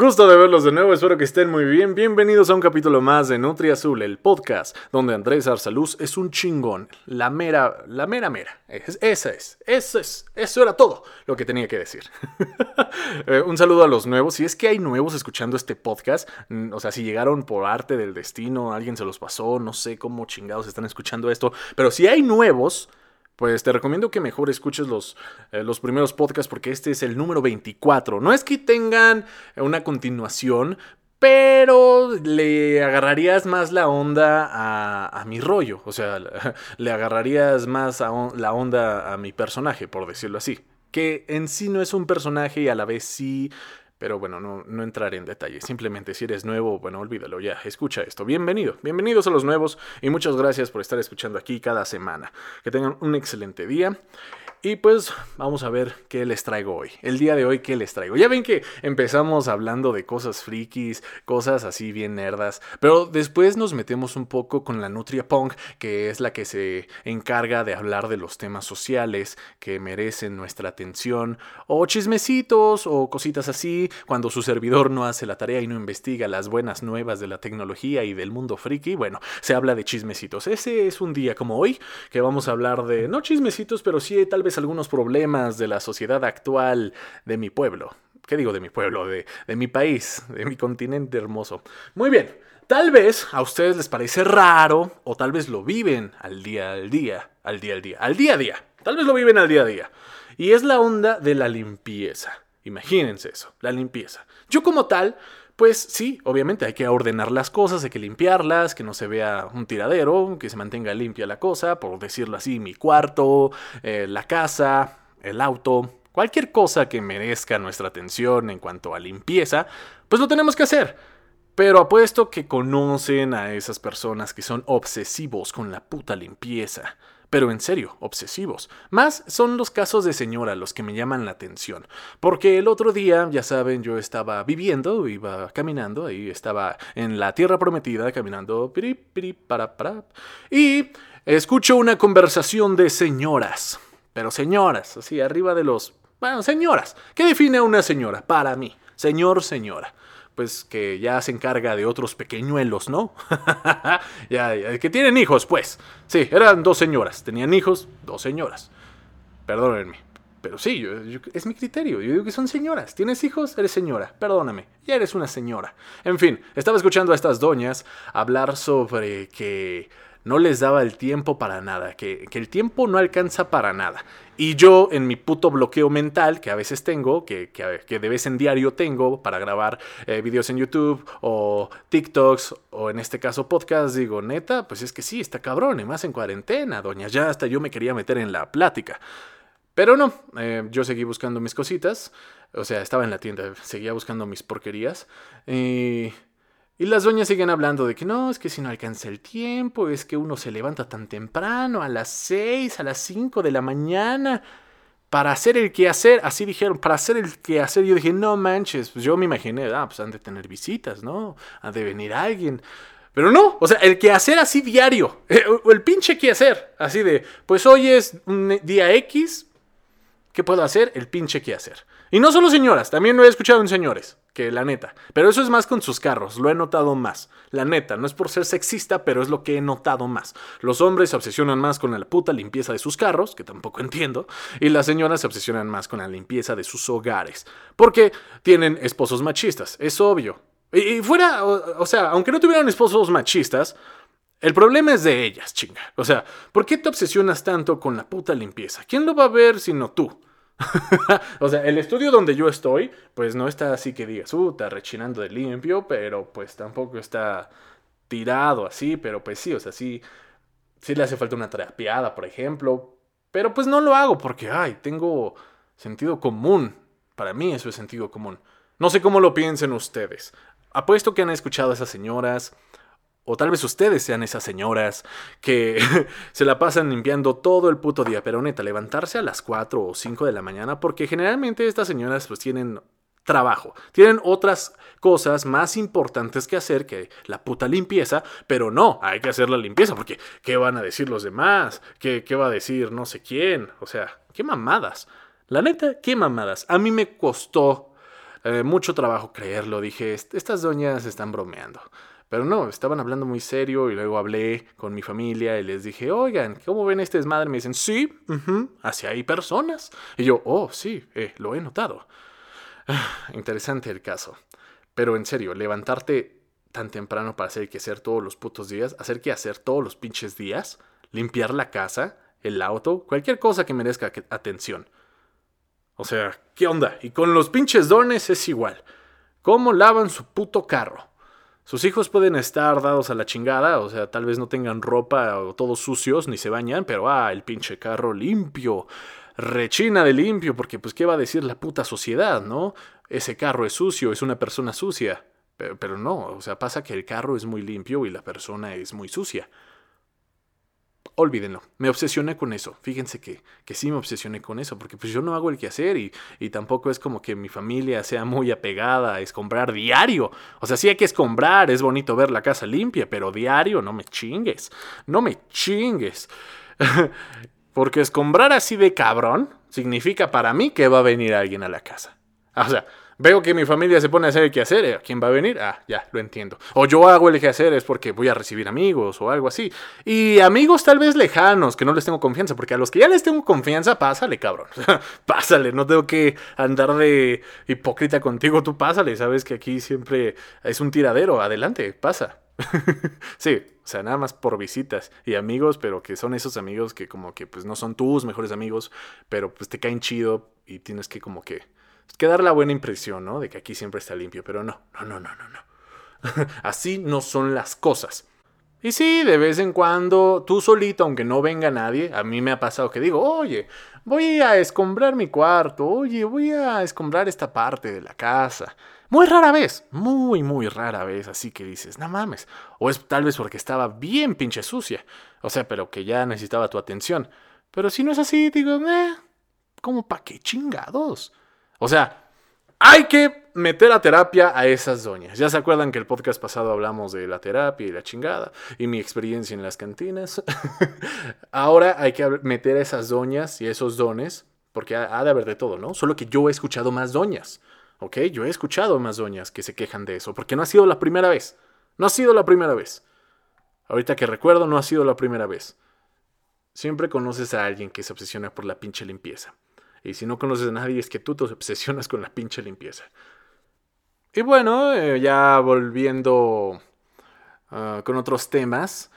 Gusto de verlos de nuevo, espero que estén muy bien. Bienvenidos a un capítulo más de Nutri Azul, el podcast donde Andrés Arsaluz es un chingón. La mera, la mera mera. esa es, eso es, eso era todo lo que tenía que decir. Eh, un saludo a los nuevos. Si es que hay nuevos escuchando este podcast, mm, o sea, si llegaron por arte del destino, alguien se los pasó, no sé cómo chingados están escuchando esto, pero si hay nuevos, pues te recomiendo que mejor escuches los, eh, los primeros podcasts porque este es el número 24. No es que tengan una continuación, pero le agarrarías más la onda a, a mi rollo. O sea, le agarrarías más la onda a mi personaje, por decirlo así. Que en sí no es un personaje y a la vez sí pero bueno, no, no entraré en detalle. Simplemente si eres nuevo, bueno, olvídalo ya. Escucha esto. Bienvenido. Bienvenidos a los nuevos y muchas gracias por estar escuchando aquí cada semana. Que tengan un excelente día. Y pues vamos a ver qué les traigo hoy. El día de hoy, ¿qué les traigo? Ya ven que empezamos hablando de cosas frikis, cosas así bien nerdas, pero después nos metemos un poco con la Nutria Punk, que es la que se encarga de hablar de los temas sociales que merecen nuestra atención, o chismecitos o cositas así, cuando su servidor no hace la tarea y no investiga las buenas nuevas de la tecnología y del mundo friki, bueno, se habla de chismecitos. Ese es un día como hoy, que vamos a hablar de, no chismecitos, pero sí tal vez algunos problemas de la sociedad actual de mi pueblo. ¿Qué digo de mi pueblo? De, de mi país, de mi continente hermoso. Muy bien, tal vez a ustedes les parece raro o tal vez lo viven al día al día, al día al día, al día a día. Tal vez lo viven al día a día. Y es la onda de la limpieza. Imagínense eso, la limpieza. Yo como tal, pues sí, obviamente hay que ordenar las cosas, hay que limpiarlas, que no se vea un tiradero, que se mantenga limpia la cosa, por decirlo así, mi cuarto, eh, la casa, el auto, cualquier cosa que merezca nuestra atención en cuanto a limpieza, pues lo tenemos que hacer. Pero apuesto que conocen a esas personas que son obsesivos con la puta limpieza pero en serio, obsesivos. Más son los casos de señora los que me llaman la atención, porque el otro día, ya saben, yo estaba viviendo, iba caminando, ahí estaba en la tierra prometida, caminando, piri, piri, para, para, y escucho una conversación de señoras, pero señoras, así, arriba de los... Bueno, señoras. ¿Qué define una señora? Para mí, señor, señora pues que ya se encarga de otros pequeñuelos, ¿no? ya, que tienen hijos, pues. Sí, eran dos señoras, tenían hijos, dos señoras. Perdónenme. Pero sí, es mi criterio. Yo digo que son señoras. ¿Tienes hijos? Eres señora. Perdóname. Ya eres una señora. En fin, estaba escuchando a estas doñas hablar sobre que no les daba el tiempo para nada, que, el tiempo no alcanza para nada. Y yo en mi puto bloqueo mental que a veces tengo, que, que, de vez en diario tengo para grabar eh, videos en YouTube o TikToks o en este caso podcast, digo, neta, pues es que sí, está cabrón, y más en cuarentena, doña, ya hasta yo me quería meter en la plática. Pero no, eh, yo seguí buscando mis cositas, o sea, estaba en la tienda, seguía buscando mis porquerías y... Y las doñas siguen hablando de que no, es que si no alcanza el tiempo, es que uno se levanta tan temprano, a las 6, a las 5 de la mañana, para hacer el quehacer, así dijeron, para hacer el quehacer. Yo dije, no manches, pues yo me imaginé, ah, pues han de tener visitas, ¿no? Han de venir alguien. Pero no, o sea, el quehacer así diario, o el pinche quehacer, así de, pues hoy es un día X, ¿qué puedo hacer? El pinche quehacer. Y no solo señoras, también lo he escuchado en señores, que la neta. Pero eso es más con sus carros, lo he notado más. La neta, no es por ser sexista, pero es lo que he notado más. Los hombres se obsesionan más con la puta limpieza de sus carros, que tampoco entiendo, y las señoras se obsesionan más con la limpieza de sus hogares. Porque tienen esposos machistas, es obvio. Y, fuera, o, sea, aunque no tuvieran esposos machistas, el problema es de ellas, chinga. O sea, ¿por qué te obsesionas tanto con la puta limpieza? ¿Quién lo va a ver sino tú? o sea, el estudio donde yo estoy, pues no está así que digas, uh, está rechinando de limpio, pero pues tampoco está tirado así, pero pues sí, o sea, sí, sí le hace falta una trapeada, por ejemplo, pero pues no lo hago porque, ay, tengo sentido común. Para mí eso es sentido común. No sé cómo lo piensen ustedes. Apuesto que han escuchado a esas señoras o tal vez ustedes sean esas señoras que se la pasan limpiando todo el puto día, pero neta, levantarse a las 4 o 5 de la mañana, porque generalmente estas señoras pues tienen trabajo, tienen otras cosas más importantes que hacer que la puta limpieza, pero no, hay que hacer la limpieza, porque ¿qué van a decir los demás? ¿Qué, qué va a decir no sé quién? O sea, qué mamadas. La neta, qué mamadas. A mí me costó eh, mucho trabajo creerlo. Dije, estas doñas están bromeando. Pero no, estaban hablando muy serio y luego hablé con mi familia y les dije, oigan, ¿cómo ven este desmadre? Me dicen, sí, hacia hay personas. Y yo, oh, sí, eh, lo he notado. interesante el caso. Pero en serio, levantarte tan temprano para hacer que hacer todos los putos días, hacer que hacer todos los pinches días, limpiar la casa, el auto, cualquier cosa que merezca atención. O sea, ¿qué onda? Y con los pinches dones es igual. ¿Cómo lavan su puto carro? Sus hijos pueden estar dados a la chingada, o sea, tal vez no tengan ropa o todos sucios ni se bañan, pero ah, el pinche carro limpio, rechina de limpio, porque pues qué va a decir la puta sociedad, ¿no? Ese carro es sucio, es una persona sucia. Pero, no, o sea, pasa que el carro es muy limpio y la persona es muy sucia olvídenlo. Me obsesioné con eso. Fíjense que, que sí me obsesioné con eso, porque pues yo no hago el quehacer y, y tampoco es como que mi familia sea muy apegada a escombrar diario. O sea, sí hay que escombrar, es bonito ver la casa limpia, pero diario no me chingues. No me chingues. porque escombrar así de cabrón significa para mí que va a venir alguien a la casa. O sea, Veo que mi familia se pone a hacer el quehacer. ¿A quién va a venir? Ah, ya, lo entiendo. O yo hago el quehacer es porque voy a recibir amigos o algo así. Y amigos tal vez lejanos, que no les tengo confianza, porque a los que ya les tengo confianza, pásale, cabrón. pásale, no tengo que andar de hipócrita contigo, tú pásale. Sabes que aquí siempre es un tiradero. Adelante, pasa. sí, o sea, nada más por visitas y amigos, pero que son esos amigos que como que pues no son tus mejores amigos, pero pues te caen chido y tienes que como que que dar la buena impresión, ¿no? De que aquí siempre está limpio, pero no, no, no, no, no, no. Así no son las cosas. Y sí, de vez en cuando, tú solito, aunque no venga nadie, a mí me ha pasado que digo, oye, voy a escombrar mi cuarto, oye, voy a escombrar esta parte de la casa. Muy rara vez, muy, muy rara vez, así que dices, no mames. O es tal vez porque estaba bien pinche sucia, o sea, pero que ya necesitaba tu atención. Pero si no es así, digo, eh, ¿cómo pa' qué chingados? O sea, hay que meter a terapia a esas doñas. Ya se acuerdan que el podcast pasado hablamos de la terapia y la chingada y mi experiencia en las cantinas. Ahora hay que meter a esas doñas y esos dones, porque ha, de haber de todo, ¿no? Solo que yo he escuchado más doñas, ¿ok? Yo he escuchado más doñas que se quejan de eso, porque no ha sido la primera vez. No ha sido la primera vez. Ahorita que recuerdo, no ha sido la primera vez. Siempre conoces a alguien que se obsesiona por la pinche limpieza. Y si no conoces a nadie es que tú te obsesionas con la pinche limpieza. Y bueno, eh, ya volviendo ah, con otros temas,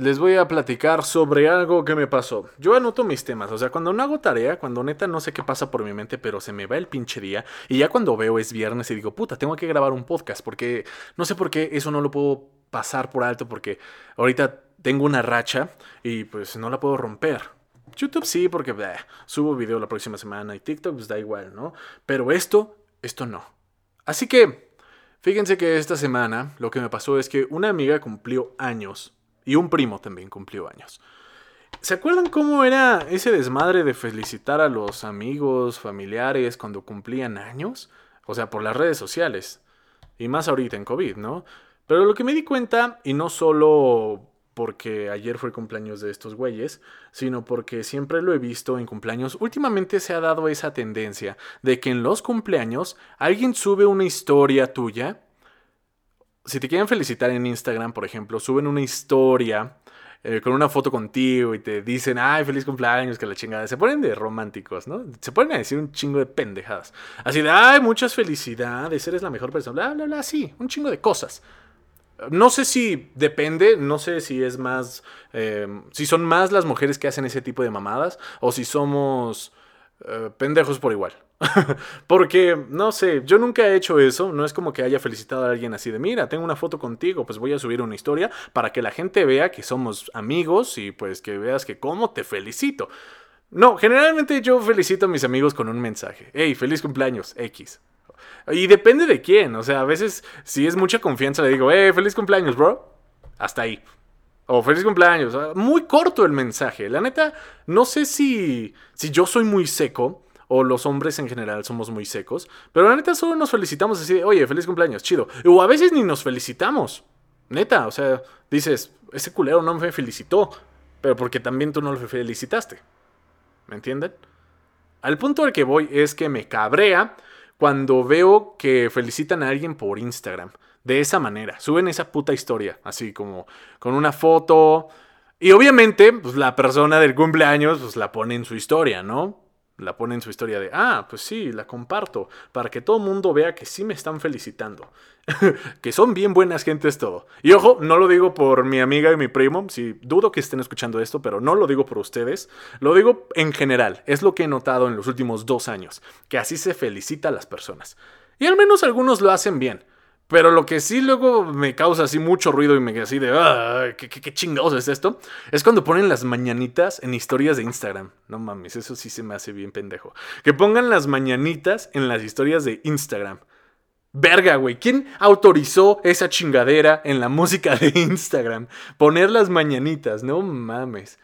les voy a platicar sobre algo que me pasó. Yo anoto mis temas, o sea, cuando no hago tarea, cuando neta no sé qué pasa por mi mente, pero se me va el pinche día, y ya cuando veo es viernes y digo, puta, tengo que grabar un podcast, porque no sé por qué eso no lo puedo pasar por alto, porque ahorita tengo una racha y pues no la puedo romper. YouTube sí, porque subo video la próxima semana y TikTok pues da igual, ¿no? Pero esto, esto no. Así que, fíjense que esta semana lo que me pasó es que una amiga cumplió años y un primo también cumplió años. ¿Se acuerdan cómo era ese desmadre de felicitar a los amigos, familiares cuando cumplían años? O sea, por las redes sociales. Y más ahorita en COVID, ¿no? Pero lo que me di cuenta, y no solo porque ayer fue cumpleaños de estos güeyes, sino porque siempre lo he visto en cumpleaños. Últimamente se ha dado esa tendencia de que en los cumpleaños alguien sube una historia tuya. Si te quieren felicitar en Instagram, por ejemplo, suben una historia eh, con una foto contigo y te dicen, ay, feliz cumpleaños, que la chingada. Se ponen de románticos, ¿no? Se ponen a decir un chingo de pendejadas. Así de, ay, muchas felicidades, eres la mejor persona, bla, bla, bla, sí, un chingo de cosas. No sé si depende, no sé si es más, eh, si son más las mujeres que hacen ese tipo de mamadas o si somos eh, pendejos por igual. Porque, no sé, yo nunca he hecho eso, no es como que haya felicitado a alguien así de, mira, tengo una foto contigo, pues voy a subir una historia para que la gente vea que somos amigos y pues que veas que cómo te felicito. No, generalmente yo felicito a mis amigos con un mensaje. Hey, feliz cumpleaños, X. Y depende de quién. O sea, a veces, si es mucha confianza, le digo, eh, feliz cumpleaños, bro. Hasta ahí. O feliz cumpleaños. Muy corto el mensaje. La neta, no sé si, si yo soy muy seco o los hombres en general somos muy secos, pero la neta solo nos felicitamos así de, oye, feliz cumpleaños, chido. O a veces ni nos felicitamos. Neta, o sea, dices, ese culero no me felicitó, pero porque también tú no lo felicitaste. ¿Me entienden? Al punto al que voy es que me cabrea cuando veo que felicitan a alguien por Instagram. De esa manera. Suben esa puta historia. Así como con una foto. Y obviamente, pues la persona del cumpleaños, pues la pone en su historia, ¿no? La pone en su historia de, ah, pues sí, la comparto, para que todo el mundo vea que sí me están felicitando, que son bien buenas gentes todo. Y ojo, no lo digo por mi amiga y mi primo, si dudo que estén escuchando esto, pero no lo digo por ustedes, lo digo en general, es lo que he notado en los últimos dos años, que así se felicita a las personas. Y al menos algunos lo hacen bien. Pero lo que sí luego me causa así mucho ruido y me queda así de, ah, ¿qué, qué, chingados es esto? Es cuando ponen las mañanitas en historias de Instagram. No mames, eso sí se me hace bien pendejo. Que pongan las mañanitas en las historias de Instagram. Verga, güey. ¿Quién autorizó esa chingadera en la música de Instagram? Poner las mañanitas, no mames.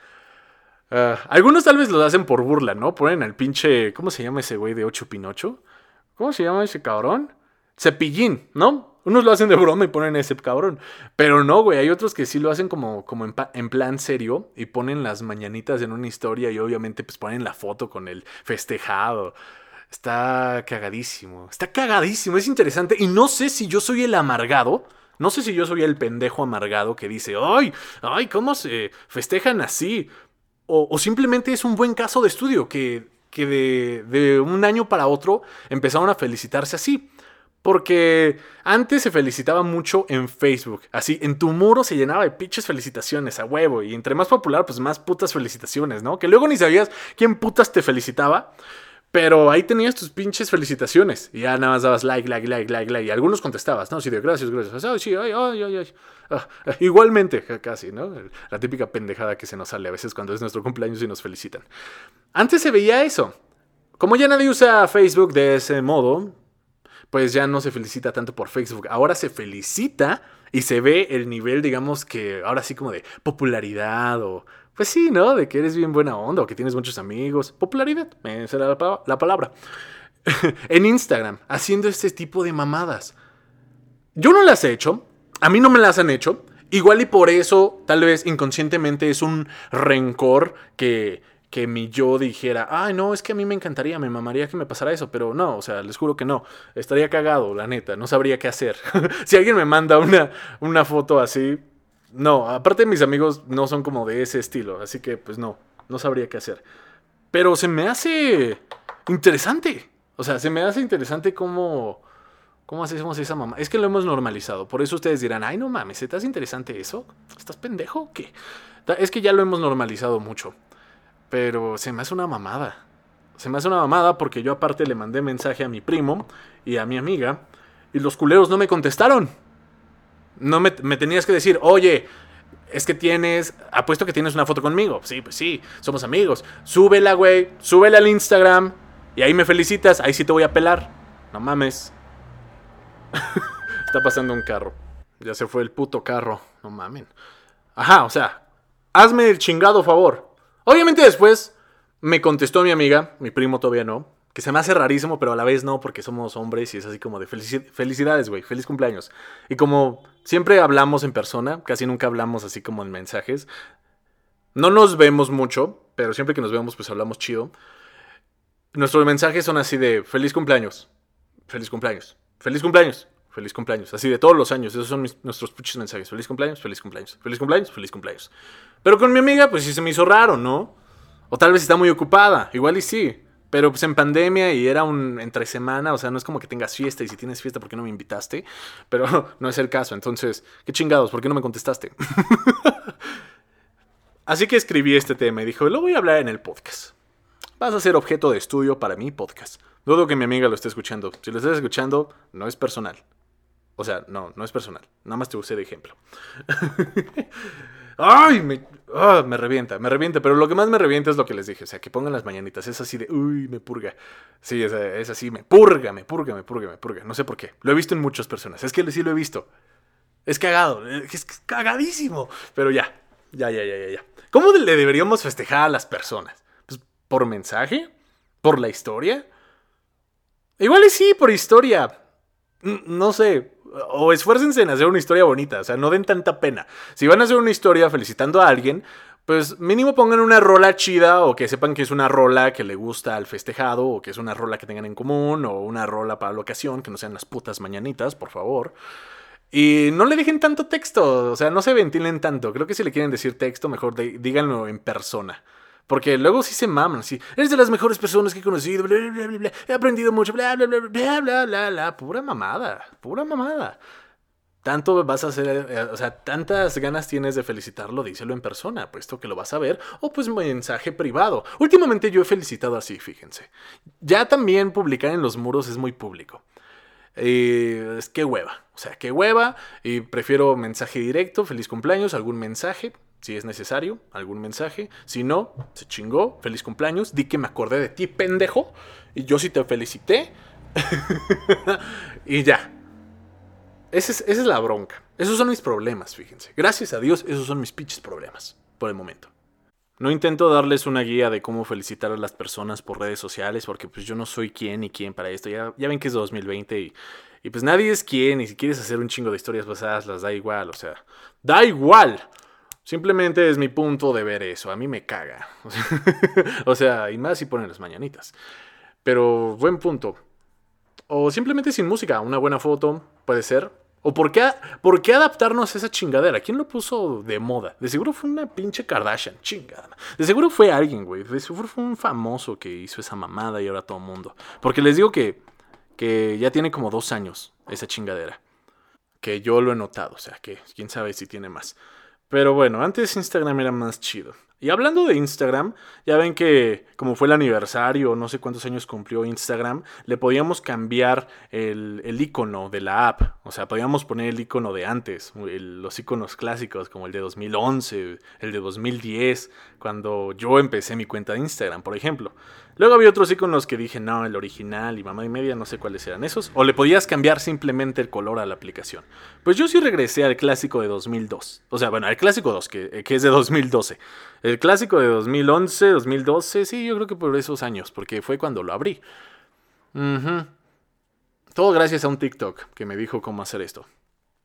Ah, algunos tal vez lo hacen por burla, ¿no? Ponen al pinche. ¿Cómo se llama ese güey de 8 Pinocho? ¿Cómo se llama ese cabrón? Cepillín, ¿no? Unos lo hacen de broma y ponen ese cabrón. Pero no, güey. Hay otros que sí lo hacen como, como en, plan serio y ponen las mañanitas en una historia y obviamente pues ponen la foto con el festejado. Está cagadísimo. Está cagadísimo. Es interesante. Y no sé si yo soy el amargado. No sé si yo soy el pendejo amargado que dice, ay, ay, ¿cómo se festejan así? O, simplemente es un buen caso de estudio que, que de, de un año para otro empezaron a felicitarse así. Porque antes se felicitaba mucho en Facebook. Así, en tu muro se llenaba de pinches felicitaciones a huevo. Y entre más popular, pues más putas felicitaciones, ¿no? Que luego ni sabías quién putas te felicitaba. Pero ahí tenías tus pinches felicitaciones. Y ya nada más dabas like, like, like, like, like. Y algunos contestabas, ¿no? Sí, de gracias, gracias. Ay, sí, ay, ay, ay. Ah, igualmente, casi, ¿no? La típica pendejada que se nos sale a veces cuando es nuestro cumpleaños y nos felicitan. Antes se veía eso. Como ya nadie usa Facebook de ese modo, pues ya no se felicita tanto por Facebook. Ahora se felicita y se ve el nivel, digamos que ahora sí como de popularidad o... Pues sí, ¿no? De que eres bien buena onda o que tienes muchos amigos. Popularidad, esa era la, la palabra. en Instagram, haciendo este tipo de mamadas. Yo no las he hecho, a mí no me las han hecho. Igual y por eso, tal vez inconscientemente, es un rencor que, que mi yo dijera, ay, no, es que a mí me encantaría, me mamaría que me pasara eso, pero no, o sea, les juro que no, estaría cagado, la neta, no sabría qué hacer. si alguien me manda una, una foto así, no, aparte mis amigos no son como de ese estilo, así que pues no, no sabría qué hacer. Pero se me hace interesante, o sea, se me hace interesante cómo... ¿Cómo hacemos esa mamá? Es que lo hemos normalizado. Por eso ustedes dirán, ay, no mames, ¿estás interesante eso? ¿Estás pendejo? ¿Qué? Es que ya lo hemos normalizado mucho. Pero se me hace una mamada. Se me hace una mamada porque yo aparte le mandé mensaje a mi primo y a mi amiga y los culeros no me contestaron. No me, tenías que decir, oye, es que tienes, apuesto que tienes una foto conmigo. Sí, pues sí, somos amigos. Súbela, güey, súbela al Instagram y ahí me felicitas, ahí sí te voy a pelar. No mames. Está pasando un carro. Ya se fue el puto carro. No mamen. Ajá, o sea, hazme el chingado favor. Obviamente después me contestó mi amiga, mi primo todavía no, que se me hace rarísimo, pero a la vez no, porque somos hombres y es así como de felicidades, güey, feliz cumpleaños. Y como siempre hablamos en persona, casi nunca hablamos así como en mensajes. No nos vemos mucho, pero siempre que nos vemos pues hablamos chido. Nuestros mensajes son así de feliz cumpleaños, feliz cumpleaños, feliz cumpleaños, feliz cumpleaños. Así de todos los años, esos son nuestros puchos mensajes. Feliz cumpleaños, feliz cumpleaños, feliz cumpleaños, feliz cumpleaños. Pero con mi amiga, pues sí se me hizo raro, ¿no? O tal vez está muy ocupada, igual y sí. Pero pues en pandemia y era un entre semana, o sea, no es como que tengas fiesta y si tienes fiesta, ¿por qué no me invitaste? Pero no es el caso, entonces, qué chingados, ¿por qué no me contestaste? Así que escribí este tema y dijo, lo voy a hablar en el podcast. Vas a ser objeto de estudio para mi podcast. Dudo que mi amiga lo esté escuchando. Si lo estás escuchando, no es personal. O sea, no, no es personal. Nada más te usé de ejemplo. ¡Ay! Me, ah, me revienta, me revienta. Pero lo que más me revienta es lo que les dije. O sea, que pongan las mañanitas. Es así de, uy, me purga. Sí, es, así, me purga, me purga, me purga, me purga. No sé por qué. Lo he visto en muchas personas. Es que sí lo he visto. Es cagado. Es cagadísimo. Pero ya, ya, ya, ya, ya. ya. ¿Cómo le deberíamos festejar a las personas? Pues, ¿Por mensaje? ¿Por la historia? Igual y sí, por historia. No sé, o esfuércense en hacer una historia bonita, o sea, no den tanta pena. Si van a hacer una historia felicitando a alguien, pues mínimo pongan una rola chida o que sepan que es una rola que le gusta al festejado o que es una rola que tengan en común o una rola para la ocasión, que no sean las putas mañanitas, por favor. Y no le dejen tanto texto, o sea, no se ventilen tanto. Creo que si le quieren decir texto, mejor díganlo en persona. Porque luego sí se maman, sí. Eres de las mejores personas que he conocido, bla, bla, bla, bla, he aprendido mucho, bla, bla, bla, bla, bla, bla, bla. Pura mamada, pura mamada tanto vas a hacer, eh, o sea, tantas ganas tienes de felicitarlo, díselo en persona, puesto que lo vas a ver, o pues mensaje privado. Últimamente yo he felicitado así, fíjense. Ya también publicar en los muros es muy público. es que hueva, o sea, que hueva, y prefiero mensaje directo, feliz cumpleaños, algún mensaje, si es necesario, algún mensaje. Si no, se chingó, feliz cumpleaños, di que me acordé de ti, pendejo, y yo sí te felicité. y ya, esa es, la bronca. Esos son mis problemas, fíjense. Gracias a Dios, esos son mis pinches problemas, por el momento. No intento darles una guía de cómo felicitar a las personas por redes sociales, porque pues yo no soy quién ni quién para esto. Ya, ya ven que es 2020 y, y pues nadie es quién, y si quieres hacer un chingo de historias pasadas, las da igual, o sea, da igual. Simplemente es mi punto de ver eso, a mí me caga. o sea, y más si ponen las mañanitas. Pero buen punto. O simplemente sin música, una buena foto, puede ser. ¿O por qué, por qué adaptarnos a esa chingadera? ¿Quién lo puso de moda? De seguro fue una pinche Kardashian, chingada. De seguro fue alguien, güey. De seguro fue un famoso que hizo esa mamada y ahora todo el mundo. Porque les digo que, que ya tiene como dos años esa chingadera. Que yo lo he notado, o sea, que quién sabe si tiene más. Pero bueno, antes Instagram era más chido. Y hablando de Instagram, ya ven que como fue el aniversario, no sé cuántos años cumplió Instagram, le podíamos cambiar el, el icono de la app. O sea, podíamos poner el icono de antes, los iconos clásicos como el de 2011, el de 2010, cuando yo empecé mi cuenta de Instagram, por ejemplo. Luego había otros iconos que dije, no, el original y mamá y media, no sé cuáles eran esos. O le podías cambiar simplemente el color a la aplicación. Pues yo sí regresé al clásico de 2002. O sea, bueno, al clásico 2, que, que es de 2012. El clásico de 2011, 2012, sí, yo creo que por esos años, porque fue cuando lo abrí. Todo gracias a un TikTok que me dijo cómo hacer esto.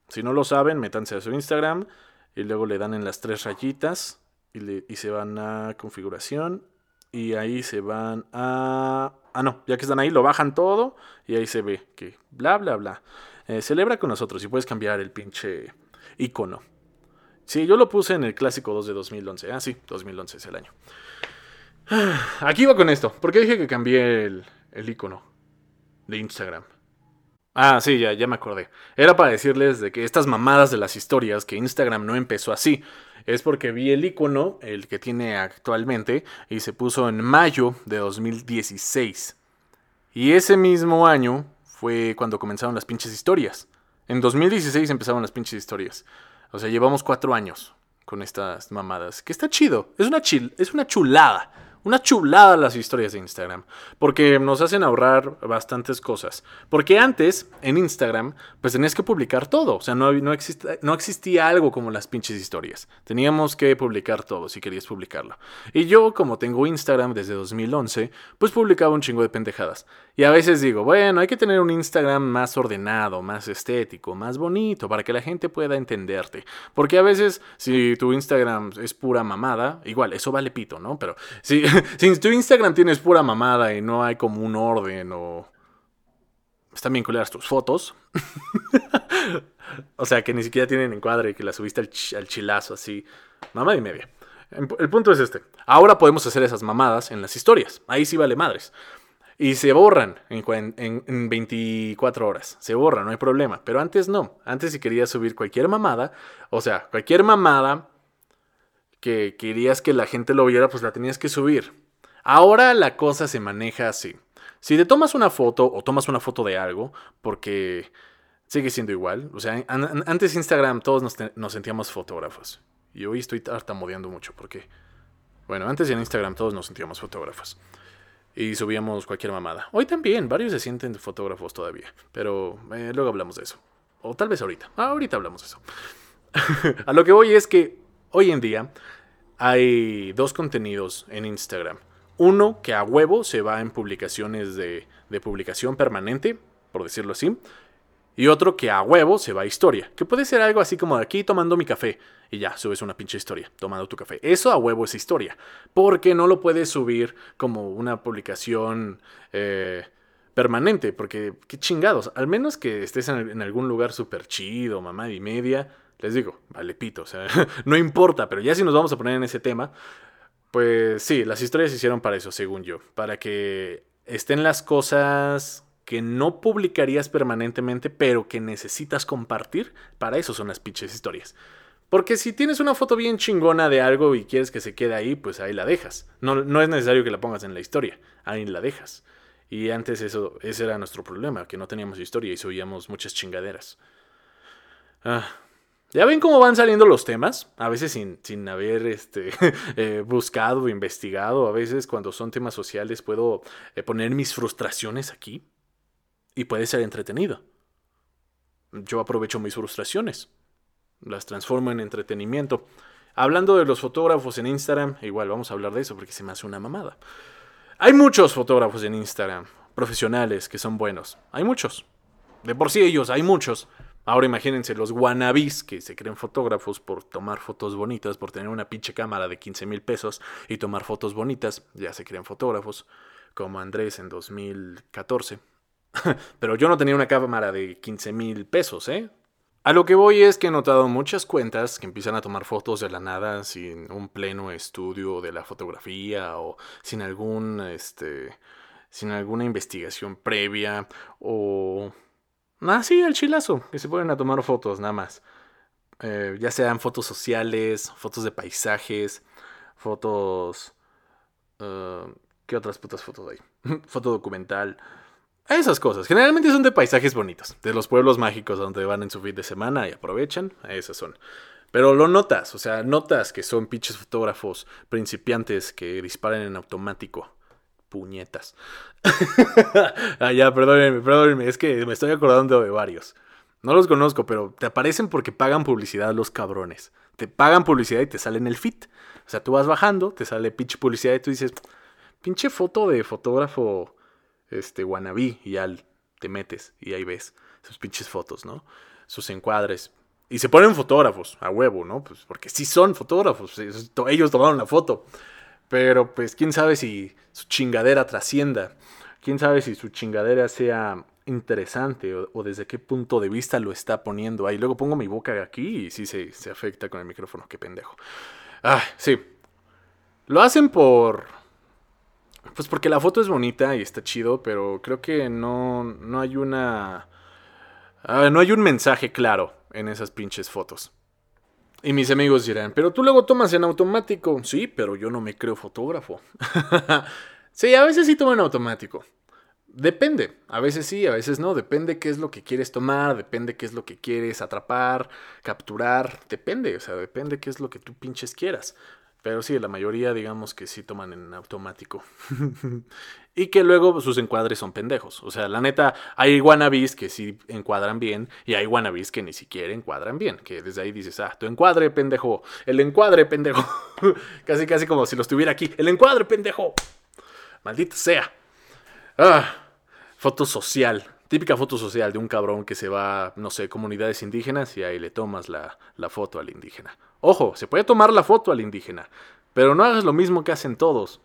Si no lo saben, métanse a su Instagram y luego le dan en las tres rayitas y se van a configuración y ahí se van a... Ah, no, ya que están ahí, lo bajan todo y ahí se ve que bla, bla, bla. Eh, celebra con nosotros y puedes cambiar el pinche icono. Sí, yo lo puse en el clásico 2 de 2011. Ah, sí, 2011 es el año. Aquí va con esto. ¿Por qué dije que cambié el, el icono de Instagram? Ah, sí, ya, ya me acordé. Era para decirles de que estas mamadas de las historias, que Instagram no empezó así, es porque vi el icono, el que tiene actualmente, y se puso en mayo de 2016. Y ese mismo año fue cuando comenzaron las pinches historias. En 2016 empezaron las pinches historias. O sea, llevamos cuatro años con estas mamadas. Que está chido. Es una, chil es una chulada. Una chulada las historias de Instagram, porque nos hacen ahorrar bastantes cosas. Porque antes, en Instagram, pues tenías que publicar todo. O sea, no, no, no existía algo como las pinches historias. Teníamos que publicar todo si querías publicarlo. Y yo, como tengo Instagram desde 2011, pues publicaba un chingo de pendejadas. Y a veces digo, bueno, hay que tener un Instagram más ordenado, más estético, más bonito, para que la gente pueda entenderte. Porque a veces, si tu Instagram es pura mamada, igual, eso vale pito, ¿no? Pero si, si tu Instagram tienes pura mamada y no hay como un orden o... Están bien culeras tus fotos. o sea, que ni siquiera tienen encuadre y que la subiste al, chilazo así. Mamada y media. El punto es este. Ahora podemos hacer esas mamadas en las historias. Ahí sí vale madres. Y se borran en, en, 24 horas. Se borran, no hay problema. Pero antes no. Antes si querías subir cualquier mamada, o sea, cualquier mamada que querías que la gente lo viera, pues la tenías que subir. Ahora la cosa se maneja así. Si te tomas una foto o tomas una foto de algo, porque sigue siendo igual. O sea, antes Instagram todos nos, nos, sentíamos fotógrafos. Y hoy estoy tartamudeando mucho porque... Bueno, antes en Instagram todos nos sentíamos fotógrafos. Y subíamos cualquier mamada. Hoy también, varios se sienten fotógrafos todavía. Pero eh, luego hablamos de eso. O tal vez ahorita. Ah, ahorita hablamos de eso. a lo que voy es que hoy en día hay dos contenidos en Instagram. Uno que a huevo se va en publicaciones de, de publicación permanente, por decirlo así. Y otro que a huevo se va a historia. Que puede ser algo así como de aquí tomando mi café. Y ya, subes una pinche historia, tomando tu café. Eso a huevo es historia. Porque no lo puedes subir como una publicación eh, permanente. Porque, qué chingados. Al menos que estés en, algún lugar súper chido, mamá y media. Les digo, vale pito. O sea, no importa. Pero ya si nos vamos a poner en ese tema. Pues sí, las historias se hicieron para eso, según yo. Para que estén las cosas que no publicarías permanentemente, pero que necesitas compartir, para eso son las pinches historias. Porque si tienes una foto bien chingona de algo y quieres que se quede ahí, pues ahí la dejas. No, no es necesario que la pongas en la historia, ahí la dejas. Y antes eso, ese era nuestro problema, que no teníamos historia y subíamos muchas chingaderas. Ah, ya ven cómo van saliendo los temas, a veces sin, sin haber este, eh, buscado investigado, a veces cuando son temas sociales puedo eh, poner mis frustraciones aquí y puede ser entretenido. Yo aprovecho mis frustraciones, las transformo en entretenimiento. Hablando de los fotógrafos en Instagram, igual vamos a hablar de eso porque se me hace una mamada. Hay muchos fotógrafos en Instagram, profesionales, que son buenos. Hay muchos. De por sí ellos, hay muchos. Ahora imagínense los wannabes que se creen fotógrafos por tomar fotos bonitas, por tener una pinche cámara de 15 mil pesos y tomar fotos bonitas, ya se creen fotógrafos, como Andrés en 2014. Pero yo no tenía una cámara de 15 mil pesos, ¿eh? A lo que voy es que he notado muchas cuentas que empiezan a tomar fotos de la nada sin un pleno estudio de la fotografía o sin algún, este, sin alguna investigación previa o... Ah, sí, el chilazo, que se ponen a tomar fotos nada más. Eh, ya sean fotos sociales, fotos de paisajes, fotos... Uh, ¿Qué otras putas fotos hay? Foto documental. Esas cosas. Generalmente son de paisajes bonitos, de los pueblos mágicos donde van en su fin de semana y aprovechan. Esas son. Pero lo notas, o sea, notas que son pinches fotógrafos principiantes que disparan en automático. Puñetas. ah, ya, perdónenme, perdónenme, es que me estoy acordando de varios. No los conozco, pero te aparecen porque pagan publicidad los cabrones. Te pagan publicidad y te salen el fit. O sea, tú vas bajando, te sale pinche publicidad y tú dices, pinche foto de fotógrafo este, wannabe, y ya te metes y ahí ves sus pinches fotos, ¿no? Sus encuadres. Y se ponen fotógrafos, a huevo, ¿no? Pues porque sí son fotógrafos, ellos tomaron la foto. Pero pues quién sabe si su chingadera trascienda, quién sabe si su chingadera sea interesante o, desde qué punto de vista lo está poniendo ahí. Luego pongo mi boca aquí y sí se, se afecta con el micrófono, qué pendejo. Ah, sí. Lo hacen por pues porque la foto es bonita y está chido, pero creo que no, no hay una... no hay un mensaje claro en esas pinches fotos. Y mis amigos dirán, pero tú luego tomas en automático. Sí, pero yo no me creo fotógrafo. sí, a veces sí tomo en automático. Depende, a veces sí, a veces no, depende qué es lo que quieres tomar, depende qué es lo que quieres atrapar, capturar, depende, o sea, depende qué es lo que tú pinches quieras. Pero sí, la mayoría digamos que sí toman en automático. y que luego sus encuadres son pendejos. O sea, la neta, hay wannabes que sí encuadran bien y hay wannabes que ni siquiera encuadran bien. Que desde ahí dices, ah, tu encuadre, pendejo. El encuadre, pendejo. casi, casi como si lo estuviera aquí. El encuadre, pendejo. Maldita sea. Ah, foto social. Típica foto social de un cabrón que se va, no sé, comunidades indígenas y ahí le tomas la, la foto al indígena. Ojo, se puede tomar la foto al indígena, pero no hagas lo mismo que hacen todos.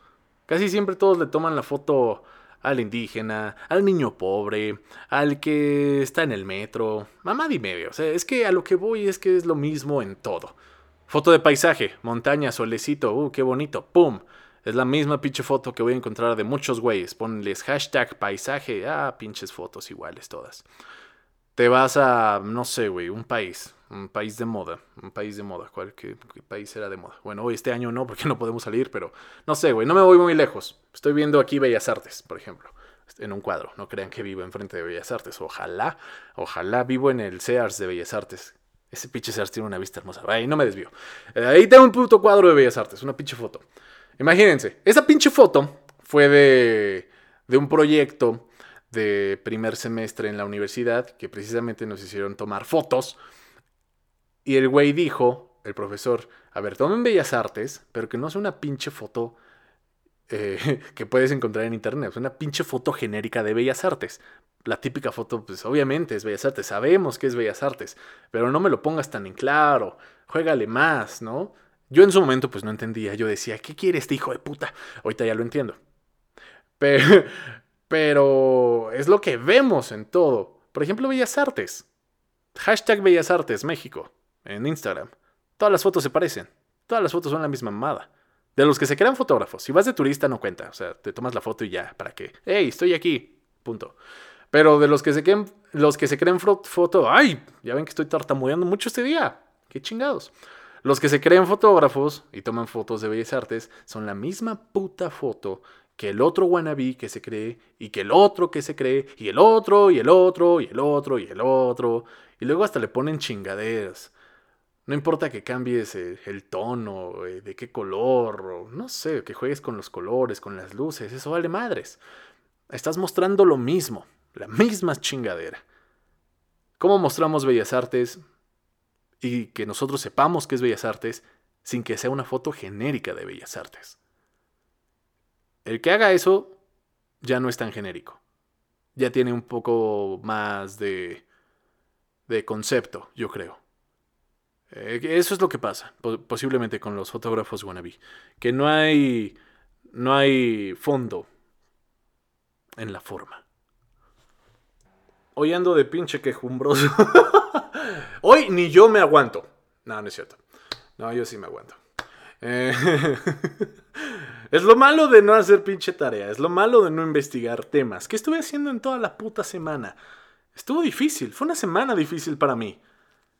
Casi siempre todos le toman la foto al indígena, al niño pobre, al que está en el metro, mamá y medio. O sea, es que a lo que voy es que es lo mismo en todo. Foto de paisaje, montaña, solecito, uh, qué bonito, pum. Es la misma pinche foto que voy a encontrar de muchos güeyes. Ponles hashtag paisaje, ah, pinches fotos iguales todas. Te vas a, no sé, güey, un país un país de moda, un país de moda. ¿Cuál qué, país era de moda? Bueno, hoy este año no, porque no podemos salir, pero no sé, güey, no me voy muy lejos. Estoy viendo aquí Bellas Artes, por ejemplo, en un cuadro. No crean que vivo enfrente de Bellas Artes. Ojalá, ojalá vivo en el Sears de Bellas Artes. Ese pinche Sears tiene una vista hermosa. Ahí no me desvío. Eh, ahí tengo un puto cuadro de Bellas Artes, una pinche foto. Imagínense, esa pinche foto fue de, de un proyecto de primer semestre en la universidad que precisamente nos hicieron tomar fotos y el güey dijo, el profesor, a ver, tomen bellas artes, pero que no sea una pinche foto eh, que puedes encontrar en internet, es una pinche foto genérica de bellas artes. La típica foto, pues obviamente es Bellas Artes, sabemos que es Bellas Artes, pero no me lo pongas tan en claro, juégale más, ¿no? Yo en su momento pues no entendía, yo decía, ¿qué quiere este hijo de puta? Ahorita ya lo entiendo. Pero, pero es lo que vemos en todo. Por ejemplo, Bellas Artes. Hashtag Bellas Artes México en Instagram. Todas las fotos se parecen. Todas las fotos son la misma mamada. De los que se crean fotógrafos. Si vas de turista no cuenta. O sea, te tomas la foto y ya. ¿Para qué? ¡Hey, estoy aquí! Punto. Pero de los que se creen, los que se creen foto... ¡Ay! Ya ven que estoy tartamudeando mucho este día. ¡Qué chingados! Los que se creen fotógrafos y toman fotos de bellas artes son la misma puta foto que el otro wannabe que se cree, y que el otro que se cree, y el otro, y el otro, y el otro, y el otro. Y luego hasta le ponen chingaderas. No importa que cambies eh, el tono, eh, de qué color, o no sé, que juegues con los colores, con las luces, eso vale madres. Estás mostrando lo mismo, la misma chingadera. ¿Cómo mostramos Bellas Artes y que nosotros sepamos que es Bellas Artes sin que sea una foto genérica de Bellas Artes? El que haga eso ya no es tan genérico. Ya tiene un poco más de, de concepto, yo creo. Eh, eso es lo que pasa, posiblemente con los fotógrafos wannabe. Que no hay, no hay fondo en la forma. Hoy ando de pinche quejumbroso. Hoy ni yo me aguanto. No, no es cierto. No, yo sí me aguanto. Eh, es lo malo de no hacer pinche tarea, es lo malo de no investigar temas. ¿Qué estuve haciendo en toda la puta semana? Estuvo difícil, fue una semana difícil para mí.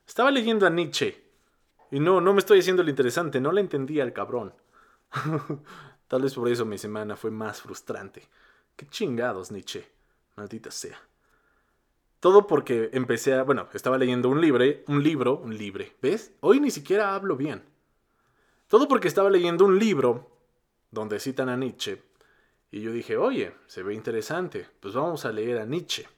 Estaba leyendo a Nietzsche. Y no, no me estoy haciendo lo interesante, no le entendía al cabrón. Tal vez por eso mi semana fue más frustrante. Qué chingados, Nietzsche. Maldita sea. Todo porque empecé a. Bueno, estaba leyendo un libro, un libro, un libro. ¿Ves? Hoy ni siquiera hablo bien. Todo porque estaba leyendo un libro donde citan a Nietzsche. Y yo dije, oye, se ve interesante. Pues vamos a leer a Nietzsche.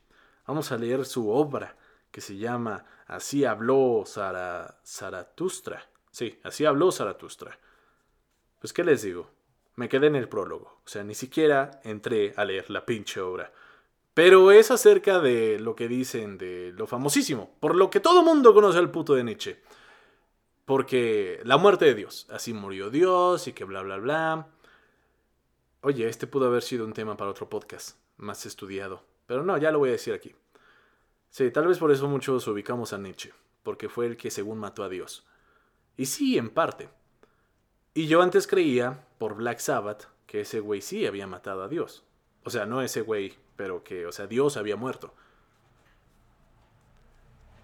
Vamos a leer su obra, que se llama Así habló Zaratustra. Sí, así habló Zaratustra. Pues, ¿qué les digo? Me quedé en el prólogo. O sea, ni siquiera entré a leer la pinche obra. Pero es acerca de lo que dicen de lo famosísimo, por lo que todo mundo conoce al puto de Nietzsche. Porque la muerte de Dios, así murió Dios y que bla, bla, bla. Oye, este pudo haber sido un tema para otro podcast, más estudiado. Pero no, ya lo voy a decir aquí. Sí, tal vez por eso muchos ubicamos a Nietzsche, porque fue el que según mató a Dios. Y sí, en parte. Y yo antes creía, por Black Sabbath, que ese güey sí había matado a Dios. O sea, no ese güey, pero que, o sea, Dios había muerto.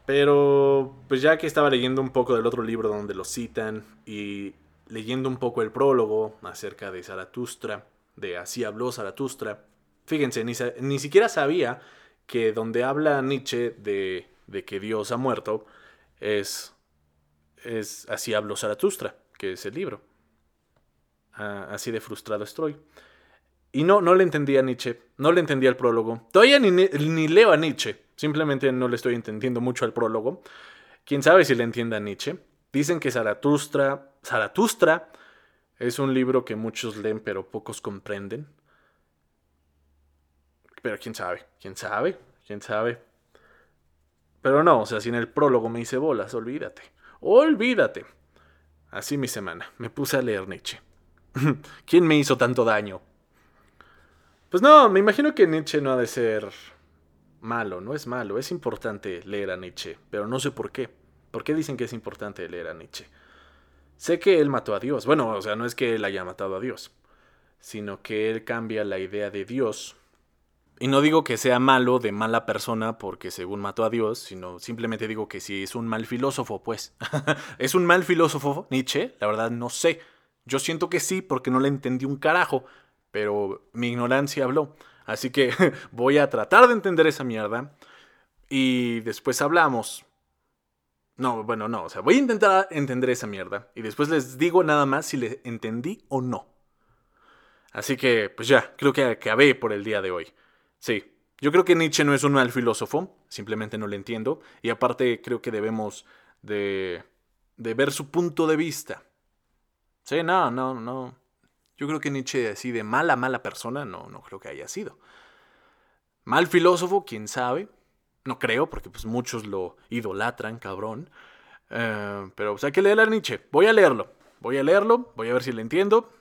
Pero, pues ya que estaba leyendo un poco del otro libro donde lo citan y leyendo un poco el prólogo acerca de Zaratustra, de Así habló Zaratustra, fíjense, ni, siquiera sabía que donde habla Nietzsche de, de que Dios ha muerto es, es Así habló Zaratustra, que es el libro. Ah, así de frustrado estoy. Y no, no le entendía a Nietzsche, no le entendía el prólogo. Todavía ni, ni leo a Nietzsche, simplemente no le estoy entendiendo mucho al prólogo. Quién sabe si le entienda a Nietzsche. Dicen que Zaratustra, Zaratustra es un libro que muchos leen pero pocos comprenden. Pero quién sabe, quién sabe, quién sabe. Pero no, o sea, si en el prólogo me hice bolas, olvídate, olvídate. Así mi semana, me puse a leer Nietzsche. ¿Quién me hizo tanto daño? Pues no, me imagino que Nietzsche no ha de ser malo, no es malo, es importante leer a Nietzsche, pero no sé por qué. ¿Por qué dicen que es importante leer a Nietzsche? Sé que él mató a Dios, bueno, o sea, no es que él haya matado a Dios, sino que él cambia la idea de Dios. Y no digo que sea malo de mala persona porque según mató a Dios, sino simplemente digo que si es un mal filósofo, pues. ¿Es un mal filósofo Nietzsche? La verdad no sé. Yo siento que sí porque no le entendí un carajo, pero mi ignorancia habló. Así que voy a tratar de entender esa mierda y después hablamos. No, bueno, no, o sea, voy a intentar entender esa mierda y después les digo nada más si le entendí o no. Así que, pues ya, creo que acabé por el día de hoy. Sí, yo creo que Nietzsche no es un mal filósofo, simplemente no le entiendo, y aparte creo que debemos de, de ver su punto de vista. Sí, no, no, no. Yo creo que Nietzsche así de mala, mala persona, no, no creo que haya sido. Mal filósofo, quién sabe. No creo, porque pues muchos lo idolatran, cabrón. Eh, pero pues hay que leer a Nietzsche. Voy a leerlo. Voy a leerlo, voy a ver si le entiendo.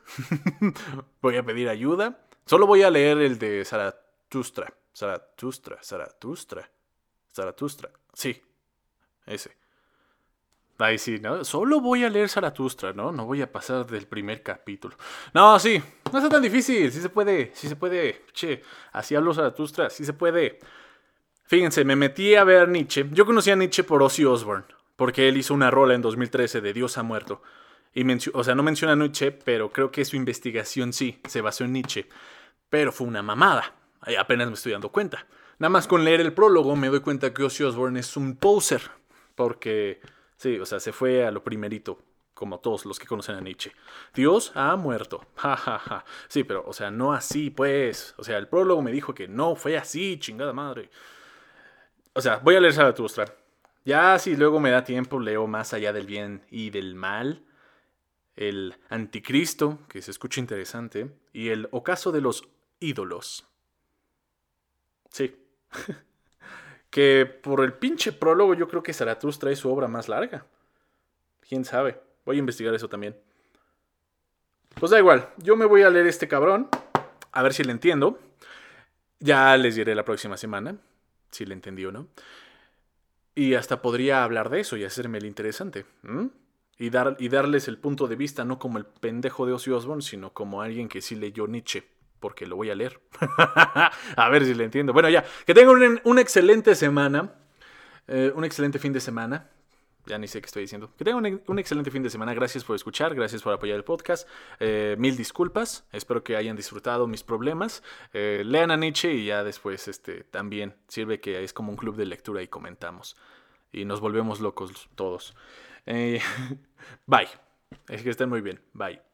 voy a pedir ayuda. Solo voy a leer el de Zaratustra. Zaratustra, Zaratustra. Zaratustra. Sí, ese. Ahí sí, ¿no? Solo voy a leer Zaratustra, ¿no? No voy a pasar del primer capítulo. No, sí, no está tan difícil, sí se puede, sí se puede. Che, así hablo Zaratustra, sí se puede. Fíjense, me metí a ver Nietzsche. Yo conocí a Nietzsche por Ozzy Osbourne, porque él hizo una rola en 2013 de Dios ha muerto. Y o sea, no menciona a Nietzsche, pero creo que su investigación sí se basó en Nietzsche. Pero fue una mamada. apenas me estoy dando cuenta. Nada más con leer el prólogo me doy cuenta que Ozzy Osbourne es un poser. Porque, sí, o sea, se fue a lo primerito, como todos los que conocen a Nietzsche. Dios ha muerto. Ja, ja, ja. Sí, pero, o sea, no así, pues. O sea, el prólogo me dijo que no fue así, chingada madre. O sea, voy a leer Zaratustra. Ya si luego me da tiempo, leo más allá del bien y del mal el anticristo, que se escucha interesante, y el ocaso de los ídolos. Sí. que por el pinche prólogo yo creo que Zaratustra es su obra más larga. ¿Quién sabe? Voy a investigar eso también. Pues da igual, yo me voy a leer este cabrón, a ver si le entiendo. Ya les diré la próxima semana, si le entendí o no. Y hasta podría hablar de eso y hacerme el interesante y, dar, y darles el punto de vista, no como el pendejo de Ozzy Osbourne, sino como alguien que sí leyó Nietzsche, porque lo voy a leer. a ver si le entiendo. Bueno, ya, que tengan una, excelente semana, eh, un excelente fin de semana. Ya ni sé qué estoy diciendo. Que tengan un, excelente fin de semana. Gracias por escuchar, gracias por apoyar el podcast. Eh, mil disculpas. Espero que hayan disfrutado mis problemas. Eh, lean a Nietzsche y ya después este, también sirve que es como un club de lectura y comentamos. Y nos volvemos locos todos. Eh, bye. Es que estén muy bien. Bye.